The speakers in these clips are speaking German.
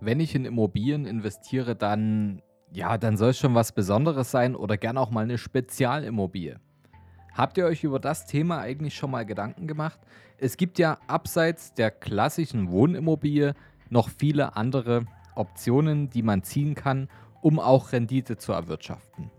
wenn ich in Immobilien investiere, dann ja, dann soll es schon was Besonderes sein oder gern auch mal eine Spezialimmobilie. Habt ihr euch über das Thema eigentlich schon mal Gedanken gemacht? Es gibt ja abseits der klassischen Wohnimmobilie noch viele andere Optionen, die man ziehen kann, um auch Rendite zu erwirtschaften.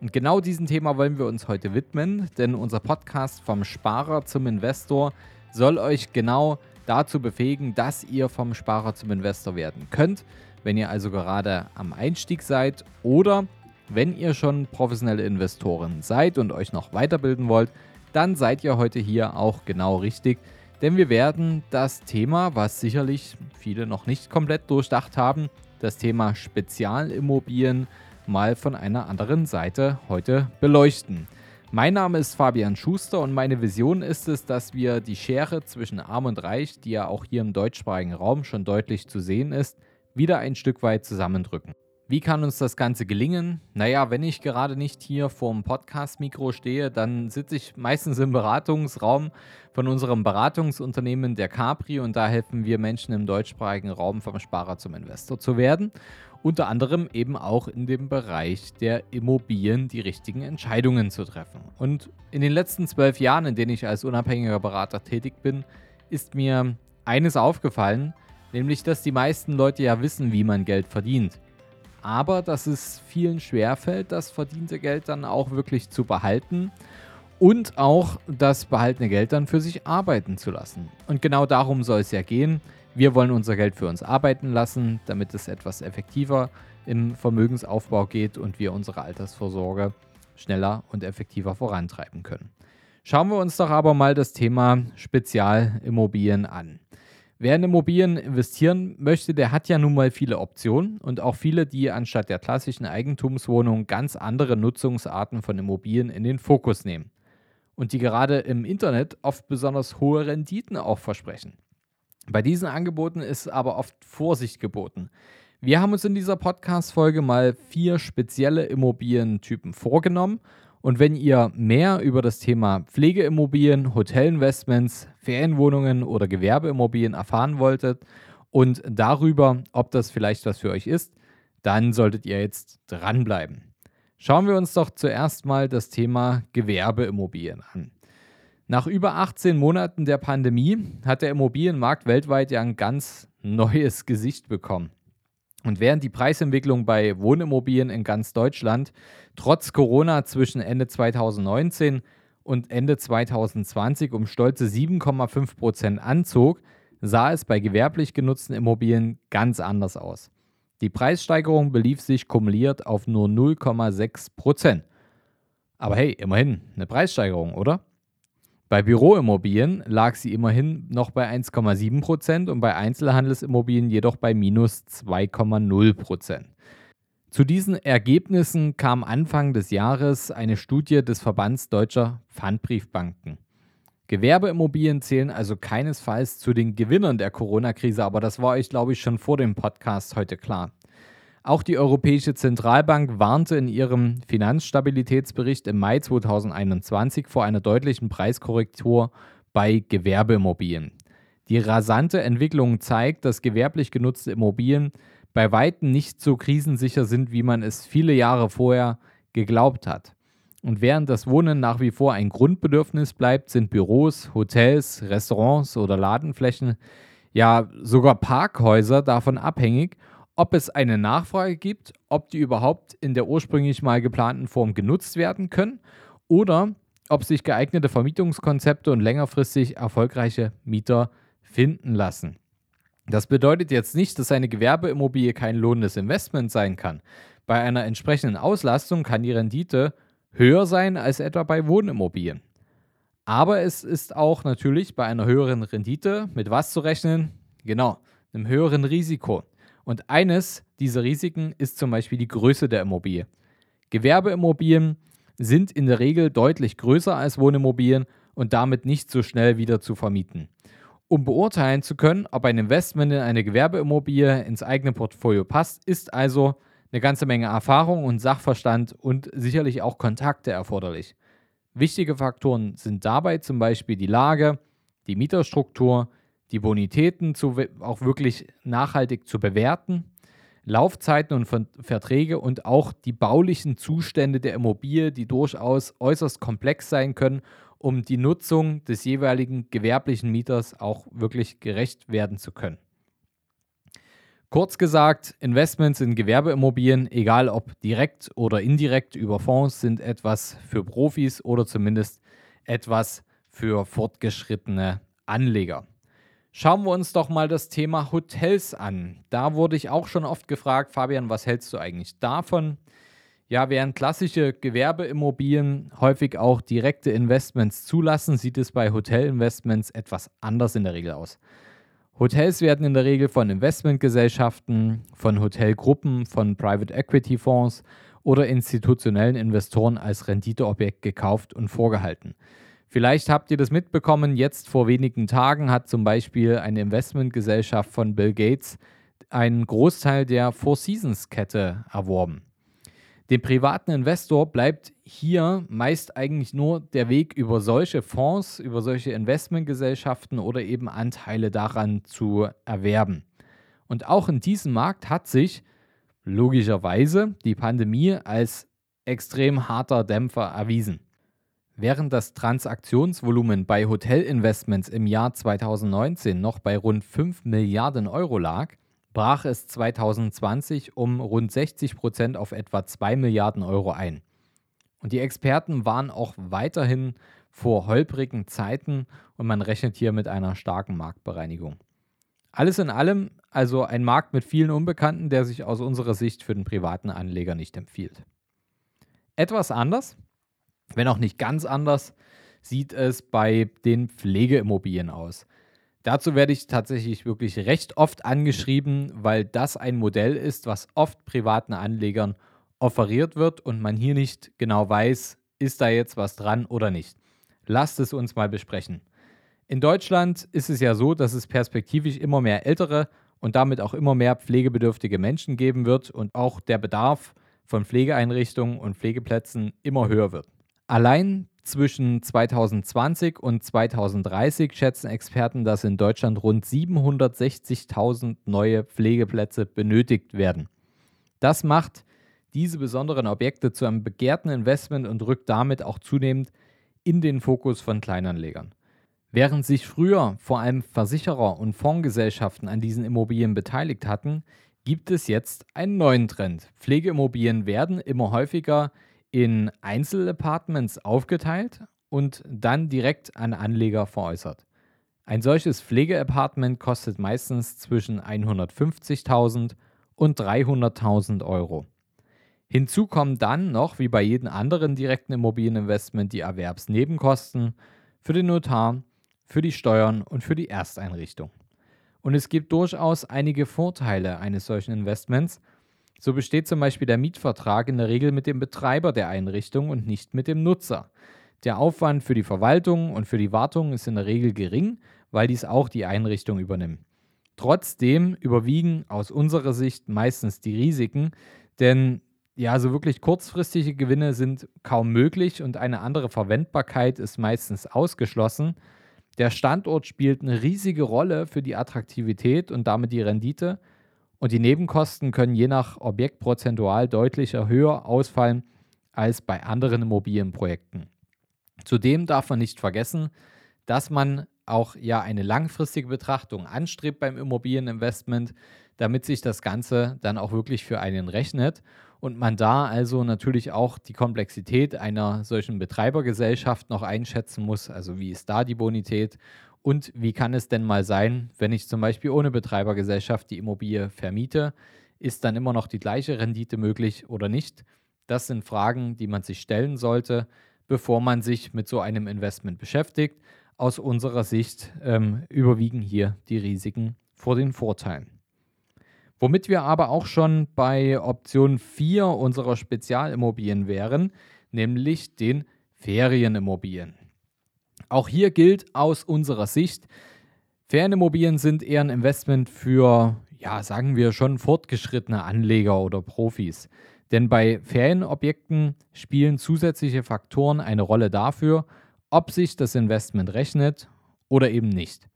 Und genau diesem Thema wollen wir uns heute widmen, denn unser Podcast vom Sparer zum Investor soll euch genau dazu befähigen, dass ihr vom Sparer zum Investor werden könnt. Wenn ihr also gerade am Einstieg seid oder wenn ihr schon professionelle Investoren seid und euch noch weiterbilden wollt, dann seid ihr heute hier auch genau richtig. Denn wir werden das Thema, was sicherlich viele noch nicht komplett durchdacht haben, das Thema Spezialimmobilien mal von einer anderen Seite heute beleuchten. Mein Name ist Fabian Schuster und meine Vision ist es, dass wir die Schere zwischen Arm und Reich, die ja auch hier im deutschsprachigen Raum schon deutlich zu sehen ist, wieder ein Stück weit zusammendrücken. Wie kann uns das Ganze gelingen? Naja, wenn ich gerade nicht hier vorm Podcast-Mikro stehe, dann sitze ich meistens im Beratungsraum von unserem Beratungsunternehmen der Capri und da helfen wir Menschen im deutschsprachigen Raum vom Sparer zum Investor zu werden unter anderem eben auch in dem Bereich der Immobilien die richtigen Entscheidungen zu treffen. Und in den letzten zwölf Jahren, in denen ich als unabhängiger Berater tätig bin, ist mir eines aufgefallen, nämlich dass die meisten Leute ja wissen, wie man Geld verdient. Aber dass es vielen schwerfällt, das verdiente Geld dann auch wirklich zu behalten und auch das behaltene Geld dann für sich arbeiten zu lassen. Und genau darum soll es ja gehen. Wir wollen unser Geld für uns arbeiten lassen, damit es etwas effektiver im Vermögensaufbau geht und wir unsere Altersvorsorge schneller und effektiver vorantreiben können. Schauen wir uns doch aber mal das Thema Spezialimmobilien an. Wer in Immobilien investieren möchte, der hat ja nun mal viele Optionen und auch viele, die anstatt der klassischen Eigentumswohnung ganz andere Nutzungsarten von Immobilien in den Fokus nehmen und die gerade im Internet oft besonders hohe Renditen auch versprechen. Bei diesen Angeboten ist aber oft Vorsicht geboten. Wir haben uns in dieser Podcast-Folge mal vier spezielle Immobilientypen vorgenommen. Und wenn ihr mehr über das Thema Pflegeimmobilien, Hotelinvestments, Ferienwohnungen oder Gewerbeimmobilien erfahren wolltet und darüber, ob das vielleicht was für euch ist, dann solltet ihr jetzt dranbleiben. Schauen wir uns doch zuerst mal das Thema Gewerbeimmobilien an. Nach über 18 Monaten der Pandemie hat der Immobilienmarkt weltweit ja ein ganz neues Gesicht bekommen. Und während die Preisentwicklung bei Wohnimmobilien in ganz Deutschland trotz Corona zwischen Ende 2019 und Ende 2020 um stolze 7,5 Prozent anzog, sah es bei gewerblich genutzten Immobilien ganz anders aus. Die Preissteigerung belief sich kumuliert auf nur 0,6 Prozent. Aber hey, immerhin eine Preissteigerung, oder? Bei Büroimmobilien lag sie immerhin noch bei 1,7 Prozent und bei Einzelhandelsimmobilien jedoch bei minus 2,0 Prozent. Zu diesen Ergebnissen kam Anfang des Jahres eine Studie des Verbands deutscher Pfandbriefbanken. Gewerbeimmobilien zählen also keinesfalls zu den Gewinnern der Corona-Krise, aber das war euch, glaube ich, schon vor dem Podcast heute klar. Auch die Europäische Zentralbank warnte in ihrem Finanzstabilitätsbericht im Mai 2021 vor einer deutlichen Preiskorrektur bei Gewerbeimmobilien. Die rasante Entwicklung zeigt, dass gewerblich genutzte Immobilien bei weitem nicht so krisensicher sind, wie man es viele Jahre vorher geglaubt hat. Und während das Wohnen nach wie vor ein Grundbedürfnis bleibt, sind Büros, Hotels, Restaurants oder Ladenflächen, ja sogar Parkhäuser davon abhängig, ob es eine Nachfrage gibt, ob die überhaupt in der ursprünglich mal geplanten Form genutzt werden können oder ob sich geeignete Vermietungskonzepte und längerfristig erfolgreiche Mieter finden lassen. Das bedeutet jetzt nicht, dass eine Gewerbeimmobilie kein lohnendes Investment sein kann. Bei einer entsprechenden Auslastung kann die Rendite höher sein als etwa bei Wohnimmobilien. Aber es ist auch natürlich bei einer höheren Rendite mit was zu rechnen? Genau, einem höheren Risiko. Und eines dieser Risiken ist zum Beispiel die Größe der Immobilie. Gewerbeimmobilien sind in der Regel deutlich größer als Wohnimmobilien und damit nicht so schnell wieder zu vermieten. Um beurteilen zu können, ob ein Investment in eine Gewerbeimmobilie ins eigene Portfolio passt, ist also eine ganze Menge Erfahrung und Sachverstand und sicherlich auch Kontakte erforderlich. Wichtige Faktoren sind dabei zum Beispiel die Lage, die Mieterstruktur, die Bonitäten zu, auch wirklich nachhaltig zu bewerten, Laufzeiten und Verträge und auch die baulichen Zustände der Immobilie, die durchaus äußerst komplex sein können, um die Nutzung des jeweiligen gewerblichen Mieters auch wirklich gerecht werden zu können. Kurz gesagt, Investments in Gewerbeimmobilien, egal ob direkt oder indirekt über Fonds, sind etwas für Profis oder zumindest etwas für fortgeschrittene Anleger. Schauen wir uns doch mal das Thema Hotels an. Da wurde ich auch schon oft gefragt, Fabian, was hältst du eigentlich davon? Ja, während klassische Gewerbeimmobilien häufig auch direkte Investments zulassen, sieht es bei Hotelinvestments etwas anders in der Regel aus. Hotels werden in der Regel von Investmentgesellschaften, von Hotelgruppen, von Private Equity Fonds oder institutionellen Investoren als Renditeobjekt gekauft und vorgehalten. Vielleicht habt ihr das mitbekommen, jetzt vor wenigen Tagen hat zum Beispiel eine Investmentgesellschaft von Bill Gates einen Großteil der Four Seasons Kette erworben. Dem privaten Investor bleibt hier meist eigentlich nur der Weg über solche Fonds, über solche Investmentgesellschaften oder eben Anteile daran zu erwerben. Und auch in diesem Markt hat sich logischerweise die Pandemie als extrem harter Dämpfer erwiesen. Während das Transaktionsvolumen bei Hotelinvestments im Jahr 2019 noch bei rund 5 Milliarden Euro lag, brach es 2020 um rund 60 Prozent auf etwa 2 Milliarden Euro ein. Und die Experten waren auch weiterhin vor holprigen Zeiten und man rechnet hier mit einer starken Marktbereinigung. Alles in allem also ein Markt mit vielen Unbekannten, der sich aus unserer Sicht für den privaten Anleger nicht empfiehlt. Etwas anders, wenn auch nicht ganz anders, sieht es bei den Pflegeimmobilien aus. Dazu werde ich tatsächlich wirklich recht oft angeschrieben, weil das ein Modell ist, was oft privaten Anlegern offeriert wird und man hier nicht genau weiß, ist da jetzt was dran oder nicht. Lasst es uns mal besprechen. In Deutschland ist es ja so, dass es perspektivisch immer mehr ältere und damit auch immer mehr pflegebedürftige Menschen geben wird und auch der Bedarf von Pflegeeinrichtungen und Pflegeplätzen immer höher wird. Allein zwischen 2020 und 2030 schätzen Experten, dass in Deutschland rund 760.000 neue Pflegeplätze benötigt werden. Das macht diese besonderen Objekte zu einem begehrten Investment und rückt damit auch zunehmend in den Fokus von Kleinanlegern. Während sich früher vor allem Versicherer und Fondsgesellschaften an diesen Immobilien beteiligt hatten, gibt es jetzt einen neuen Trend. Pflegeimmobilien werden immer häufiger in Einzelapartments aufgeteilt und dann direkt an Anleger veräußert. Ein solches Pflegeapartment kostet meistens zwischen 150.000 und 300.000 Euro. Hinzu kommen dann noch, wie bei jedem anderen direkten Immobilieninvestment, die Erwerbsnebenkosten für den Notar, für die Steuern und für die Ersteinrichtung. Und es gibt durchaus einige Vorteile eines solchen Investments, so besteht zum Beispiel der Mietvertrag in der Regel mit dem Betreiber der Einrichtung und nicht mit dem Nutzer. Der Aufwand für die Verwaltung und für die Wartung ist in der Regel gering, weil dies auch die Einrichtung übernimmt. Trotzdem überwiegen aus unserer Sicht meistens die Risiken, denn ja, so wirklich kurzfristige Gewinne sind kaum möglich und eine andere Verwendbarkeit ist meistens ausgeschlossen. Der Standort spielt eine riesige Rolle für die Attraktivität und damit die Rendite und die Nebenkosten können je nach Objekt prozentual deutlich höher ausfallen als bei anderen Immobilienprojekten. Zudem darf man nicht vergessen, dass man auch ja eine langfristige Betrachtung anstrebt beim Immobilieninvestment, damit sich das Ganze dann auch wirklich für einen rechnet und man da also natürlich auch die Komplexität einer solchen Betreibergesellschaft noch einschätzen muss, also wie ist da die Bonität und wie kann es denn mal sein, wenn ich zum Beispiel ohne Betreibergesellschaft die Immobilie vermiete? Ist dann immer noch die gleiche Rendite möglich oder nicht? Das sind Fragen, die man sich stellen sollte, bevor man sich mit so einem Investment beschäftigt. Aus unserer Sicht ähm, überwiegen hier die Risiken vor den Vorteilen. Womit wir aber auch schon bei Option 4 unserer Spezialimmobilien wären, nämlich den Ferienimmobilien. Auch hier gilt aus unserer Sicht, Ferienimmobilien sind eher ein Investment für, ja, sagen wir schon fortgeschrittene Anleger oder Profis. Denn bei Ferienobjekten spielen zusätzliche Faktoren eine Rolle dafür, ob sich das Investment rechnet oder eben nicht.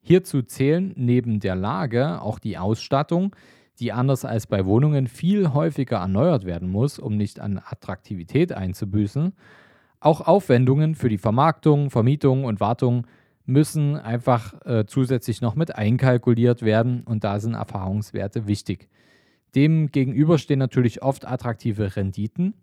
Hierzu zählen neben der Lage auch die Ausstattung, die anders als bei Wohnungen viel häufiger erneuert werden muss, um nicht an Attraktivität einzubüßen. Auch Aufwendungen für die Vermarktung, Vermietung und Wartung müssen einfach äh, zusätzlich noch mit einkalkuliert werden und da sind Erfahrungswerte wichtig. Dem gegenüber stehen natürlich oft attraktive Renditen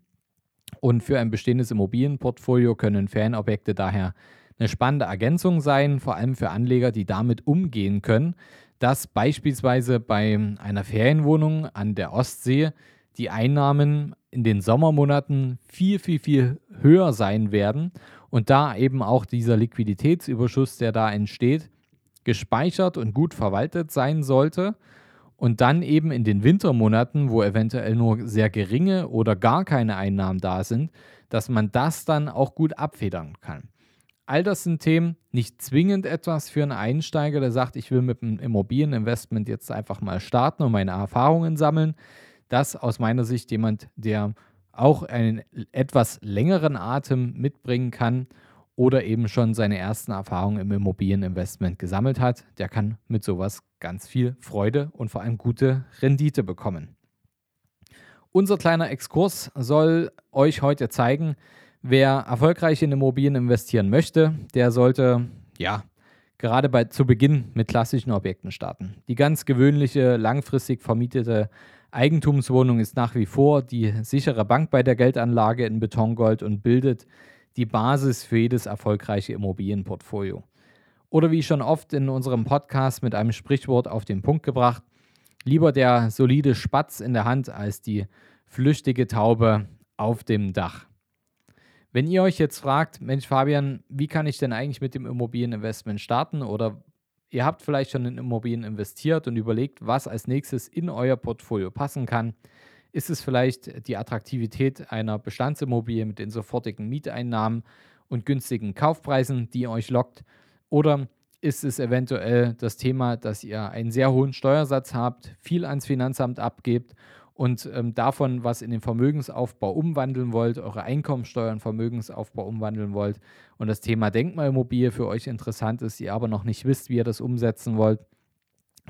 und für ein bestehendes Immobilienportfolio können Ferienobjekte daher eine spannende Ergänzung sein, vor allem für Anleger, die damit umgehen können, dass beispielsweise bei einer Ferienwohnung an der Ostsee die Einnahmen in den Sommermonaten viel, viel, viel höher sein werden und da eben auch dieser Liquiditätsüberschuss, der da entsteht, gespeichert und gut verwaltet sein sollte und dann eben in den Wintermonaten, wo eventuell nur sehr geringe oder gar keine Einnahmen da sind, dass man das dann auch gut abfedern kann. All das sind Themen, nicht zwingend etwas für einen Einsteiger, der sagt, ich will mit einem Immobilieninvestment jetzt einfach mal starten und meine Erfahrungen sammeln. Das aus meiner Sicht jemand, der auch einen etwas längeren Atem mitbringen kann oder eben schon seine ersten Erfahrungen im Immobilieninvestment gesammelt hat, der kann mit sowas ganz viel Freude und vor allem gute Rendite bekommen. Unser kleiner Exkurs soll euch heute zeigen, Wer erfolgreich in Immobilien investieren möchte, der sollte ja gerade bei, zu Beginn mit klassischen Objekten starten. Die ganz gewöhnliche, langfristig vermietete Eigentumswohnung ist nach wie vor die sichere Bank bei der Geldanlage in Betongold und bildet die Basis für jedes erfolgreiche Immobilienportfolio. Oder wie schon oft in unserem Podcast mit einem Sprichwort auf den Punkt gebracht, lieber der solide Spatz in der Hand als die flüchtige Taube auf dem Dach. Wenn ihr euch jetzt fragt, Mensch Fabian, wie kann ich denn eigentlich mit dem Immobilieninvestment starten oder ihr habt vielleicht schon in Immobilien investiert und überlegt, was als nächstes in euer Portfolio passen kann, ist es vielleicht die Attraktivität einer Bestandsimmobilie mit den sofortigen Mieteinnahmen und günstigen Kaufpreisen, die euch lockt? Oder ist es eventuell das Thema, dass ihr einen sehr hohen Steuersatz habt, viel ans Finanzamt abgebt und ähm, davon was in den Vermögensaufbau umwandeln wollt, eure Einkommensteuer in Vermögensaufbau umwandeln wollt. Und das Thema Denkmalimmobilie für euch interessant ist, ihr aber noch nicht wisst, wie ihr das umsetzen wollt,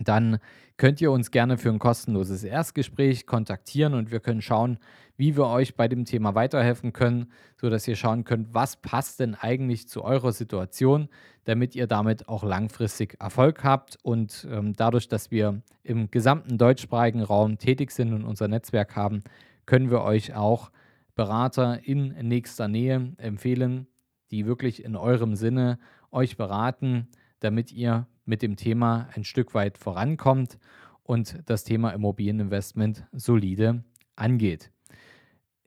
dann könnt ihr uns gerne für ein kostenloses Erstgespräch kontaktieren und wir können schauen, wie wir euch bei dem Thema weiterhelfen können, sodass ihr schauen könnt, was passt denn eigentlich zu eurer Situation, damit ihr damit auch langfristig Erfolg habt. Und ähm, dadurch, dass wir im gesamten deutschsprachigen Raum tätig sind und unser Netzwerk haben, können wir euch auch Berater in nächster Nähe empfehlen, die wirklich in eurem Sinne euch beraten, damit ihr mit dem Thema ein Stück weit vorankommt und das Thema Immobilieninvestment solide angeht.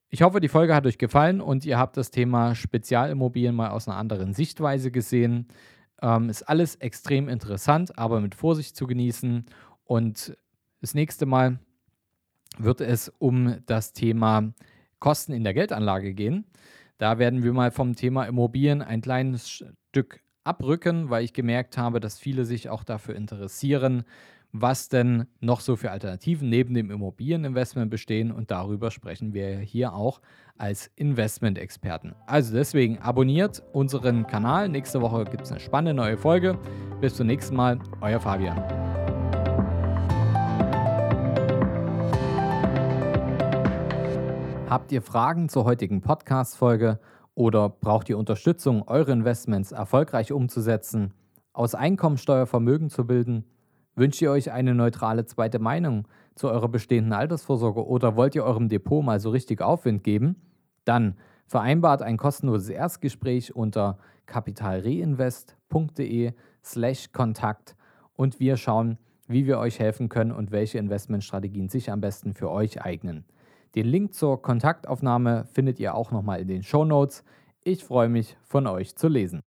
Ich hoffe, die Folge hat euch gefallen und ihr habt das Thema Spezialimmobilien mal aus einer anderen Sichtweise gesehen. Ähm, ist alles extrem interessant, aber mit Vorsicht zu genießen. Und das nächste Mal wird es um das Thema Kosten in der Geldanlage gehen. Da werden wir mal vom Thema Immobilien ein kleines Stück abrücken, weil ich gemerkt habe, dass viele sich auch dafür interessieren, was denn noch so für Alternativen neben dem Immobilieninvestment bestehen und darüber sprechen wir hier auch als Investment-Experten. Also deswegen abonniert unseren Kanal. Nächste Woche gibt es eine spannende neue Folge. Bis zum nächsten Mal, euer Fabian. Habt ihr Fragen zur heutigen Podcast-Folge oder braucht ihr Unterstützung, eure Investments erfolgreich umzusetzen, aus Einkommensteuer Vermögen zu bilden? Wünscht ihr euch eine neutrale zweite Meinung zu eurer bestehenden Altersvorsorge oder wollt ihr eurem Depot mal so richtig Aufwind geben? Dann vereinbart ein kostenloses Erstgespräch unter kapitalreinvest.de slash Kontakt und wir schauen, wie wir euch helfen können und welche Investmentstrategien sich am besten für euch eignen. Den Link zur Kontaktaufnahme findet ihr auch nochmal in den Show Notes. Ich freue mich, von euch zu lesen.